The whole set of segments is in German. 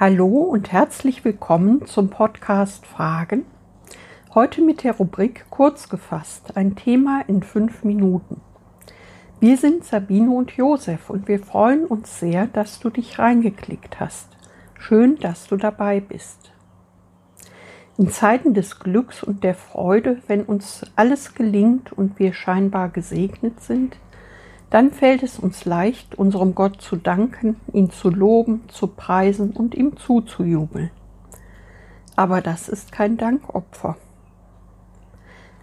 Hallo und herzlich willkommen zum Podcast Fragen. Heute mit der Rubrik Kurz gefasst, ein Thema in fünf Minuten. Wir sind Sabine und Josef und wir freuen uns sehr, dass du dich reingeklickt hast. Schön, dass du dabei bist. In Zeiten des Glücks und der Freude, wenn uns alles gelingt und wir scheinbar gesegnet sind, dann fällt es uns leicht, unserem Gott zu danken, ihn zu loben, zu preisen und ihm zuzujubeln. Aber das ist kein Dankopfer.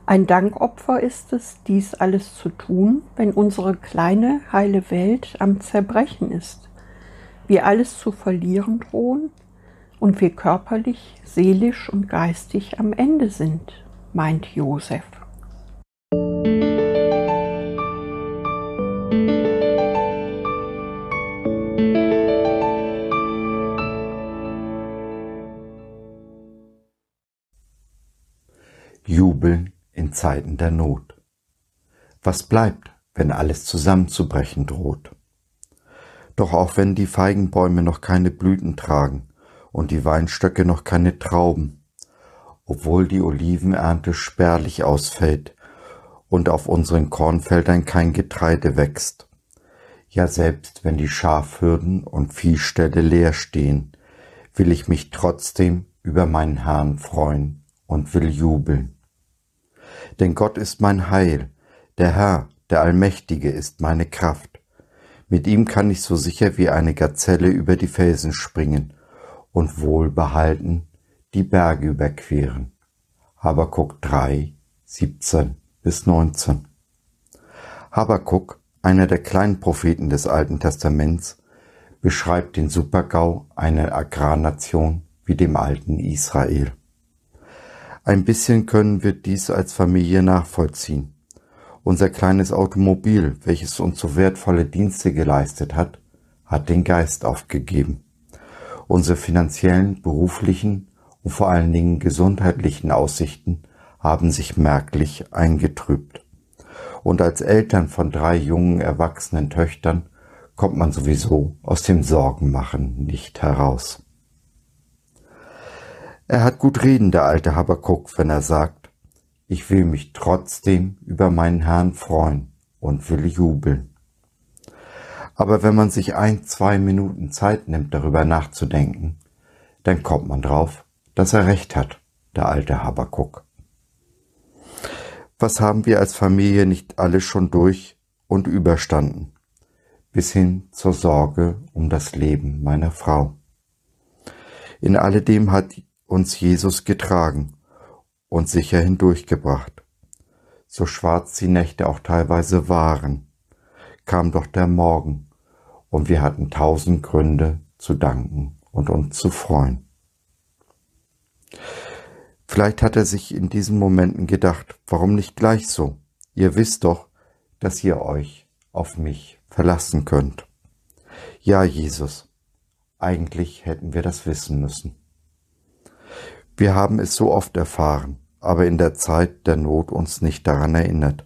Ein Dankopfer ist es, dies alles zu tun, wenn unsere kleine, heile Welt am Zerbrechen ist, wir alles zu verlieren drohen und wir körperlich, seelisch und geistig am Ende sind, meint Josef. Jubeln in Zeiten der Not. Was bleibt, wenn alles zusammenzubrechen droht? Doch auch wenn die Feigenbäume noch keine Blüten tragen und die Weinstöcke noch keine Trauben, obwohl die Olivenernte spärlich ausfällt und auf unseren Kornfeldern kein Getreide wächst, ja selbst wenn die Schafhürden und Viehställe leer stehen, will ich mich trotzdem über meinen Herrn freuen und will jubeln. Denn Gott ist mein Heil, der Herr, der Allmächtige ist meine Kraft. Mit ihm kann ich so sicher wie eine Gazelle über die Felsen springen und wohlbehalten die Berge überqueren. Habakuk 3, 17 bis 19. Habakuk, einer der kleinen Propheten des Alten Testaments, beschreibt den Supergau einer Agrarnation wie dem alten Israel. Ein bisschen können wir dies als Familie nachvollziehen. Unser kleines Automobil, welches uns so wertvolle Dienste geleistet hat, hat den Geist aufgegeben. Unsere finanziellen, beruflichen und vor allen Dingen gesundheitlichen Aussichten haben sich merklich eingetrübt. Und als Eltern von drei jungen erwachsenen Töchtern kommt man sowieso aus dem Sorgenmachen nicht heraus. Er hat gut reden, der alte Habakuk, wenn er sagt, ich will mich trotzdem über meinen Herrn freuen und will jubeln. Aber wenn man sich ein, zwei Minuten Zeit nimmt, darüber nachzudenken, dann kommt man drauf, dass er recht hat, der alte Habakuk. Was haben wir als Familie nicht alles schon durch und überstanden, bis hin zur Sorge um das Leben meiner Frau. In alledem hat uns Jesus getragen und sicher hindurchgebracht. So schwarz die Nächte auch teilweise waren, kam doch der Morgen, und wir hatten tausend Gründe zu danken und uns zu freuen. Vielleicht hat er sich in diesen Momenten gedacht, warum nicht gleich so? Ihr wisst doch, dass ihr euch auf mich verlassen könnt. Ja, Jesus, eigentlich hätten wir das wissen müssen. Wir haben es so oft erfahren, aber in der Zeit der Not uns nicht daran erinnert.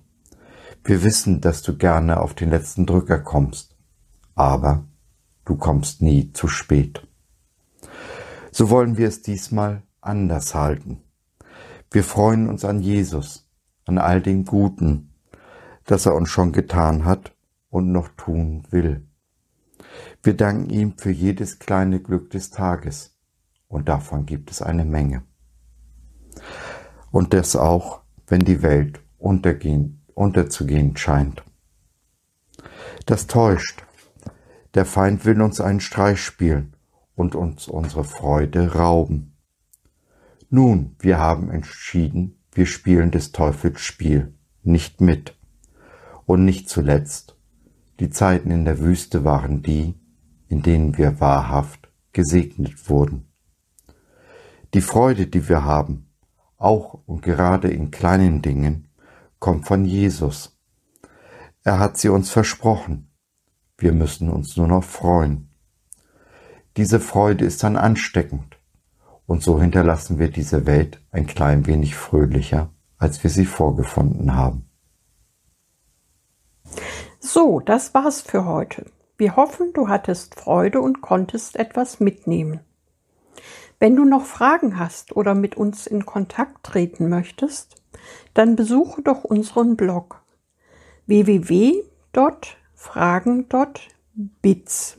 Wir wissen, dass du gerne auf den letzten Drücker kommst, aber du kommst nie zu spät. So wollen wir es diesmal anders halten. Wir freuen uns an Jesus, an all dem Guten, das er uns schon getan hat und noch tun will. Wir danken ihm für jedes kleine Glück des Tages und davon gibt es eine Menge. Und das auch, wenn die Welt untergehen, unterzugehen scheint. Das täuscht. Der Feind will uns einen Streich spielen und uns unsere Freude rauben. Nun, wir haben entschieden, wir spielen des Teufels Spiel, nicht mit. Und nicht zuletzt, die Zeiten in der Wüste waren die, in denen wir wahrhaft gesegnet wurden. Die Freude, die wir haben, auch und gerade in kleinen Dingen, kommt von Jesus. Er hat sie uns versprochen. Wir müssen uns nur noch freuen. Diese Freude ist dann ansteckend, und so hinterlassen wir diese Welt ein klein wenig fröhlicher, als wir sie vorgefunden haben. So, das war's für heute. Wir hoffen, du hattest Freude und konntest etwas mitnehmen. Wenn du noch Fragen hast oder mit uns in Kontakt treten möchtest, dann besuche doch unseren Blog www.fragen.biz.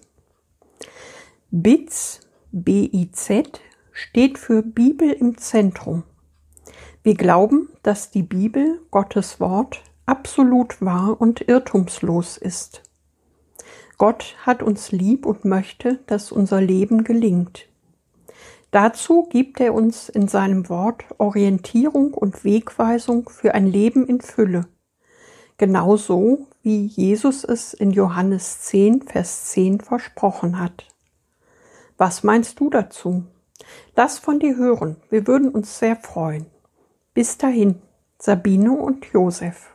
BIZ, B-I-Z, steht für Bibel im Zentrum. Wir glauben, dass die Bibel, Gottes Wort, absolut wahr und irrtumslos ist. Gott hat uns lieb und möchte, dass unser Leben gelingt. Dazu gibt er uns in seinem Wort Orientierung und Wegweisung für ein Leben in Fülle, genauso wie Jesus es in Johannes 10, Vers 10 versprochen hat. Was meinst du dazu? Lass von dir hören, wir würden uns sehr freuen. Bis dahin, Sabine und Josef.